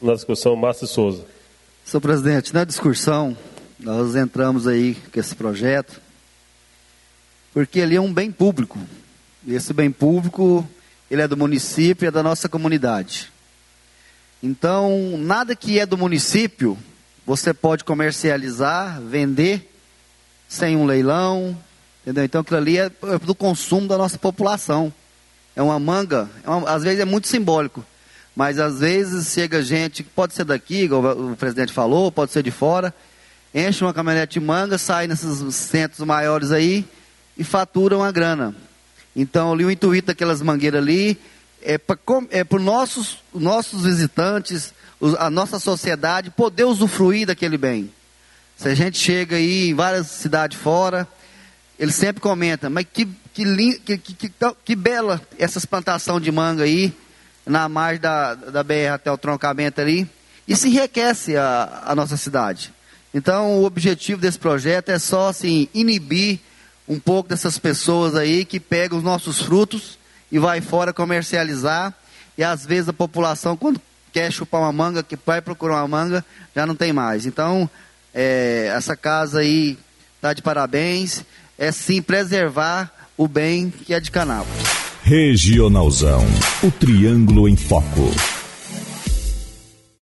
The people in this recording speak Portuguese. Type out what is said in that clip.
Na discussão, Márcio Souza. Senhor presidente, na discussão, nós entramos aí com esse projeto, porque ele é um bem público. E esse bem público, ele é do município, é da nossa comunidade. Então, nada que é do município, você pode comercializar, vender, sem um leilão, entendeu? Então, aquilo ali é do consumo da nossa população. É uma manga, é uma, às vezes é muito simbólico. Mas às vezes chega gente, pode ser daqui, igual o presidente falou, pode ser de fora, enche uma caminhonete de manga, sai nesses centros maiores aí e fatura uma grana. Então ali o intuito daquelas mangueiras ali é para é os nossos, nossos visitantes, a nossa sociedade poder usufruir daquele bem. Se a gente chega aí em várias cidades fora, ele sempre comenta, mas que, que, que, que, que bela essas plantações de manga aí, na margem da, da BR até o troncamento ali, e se enriquece a, a nossa cidade. Então, o objetivo desse projeto é só assim, inibir um pouco dessas pessoas aí que pegam os nossos frutos e vai fora comercializar. E às vezes a população, quando quer chupar uma manga, que vai procurar uma manga, já não tem mais. Então, é, essa casa aí está de parabéns. É sim preservar o bem que é de Canápolis. Regionalzão, o triângulo em foco.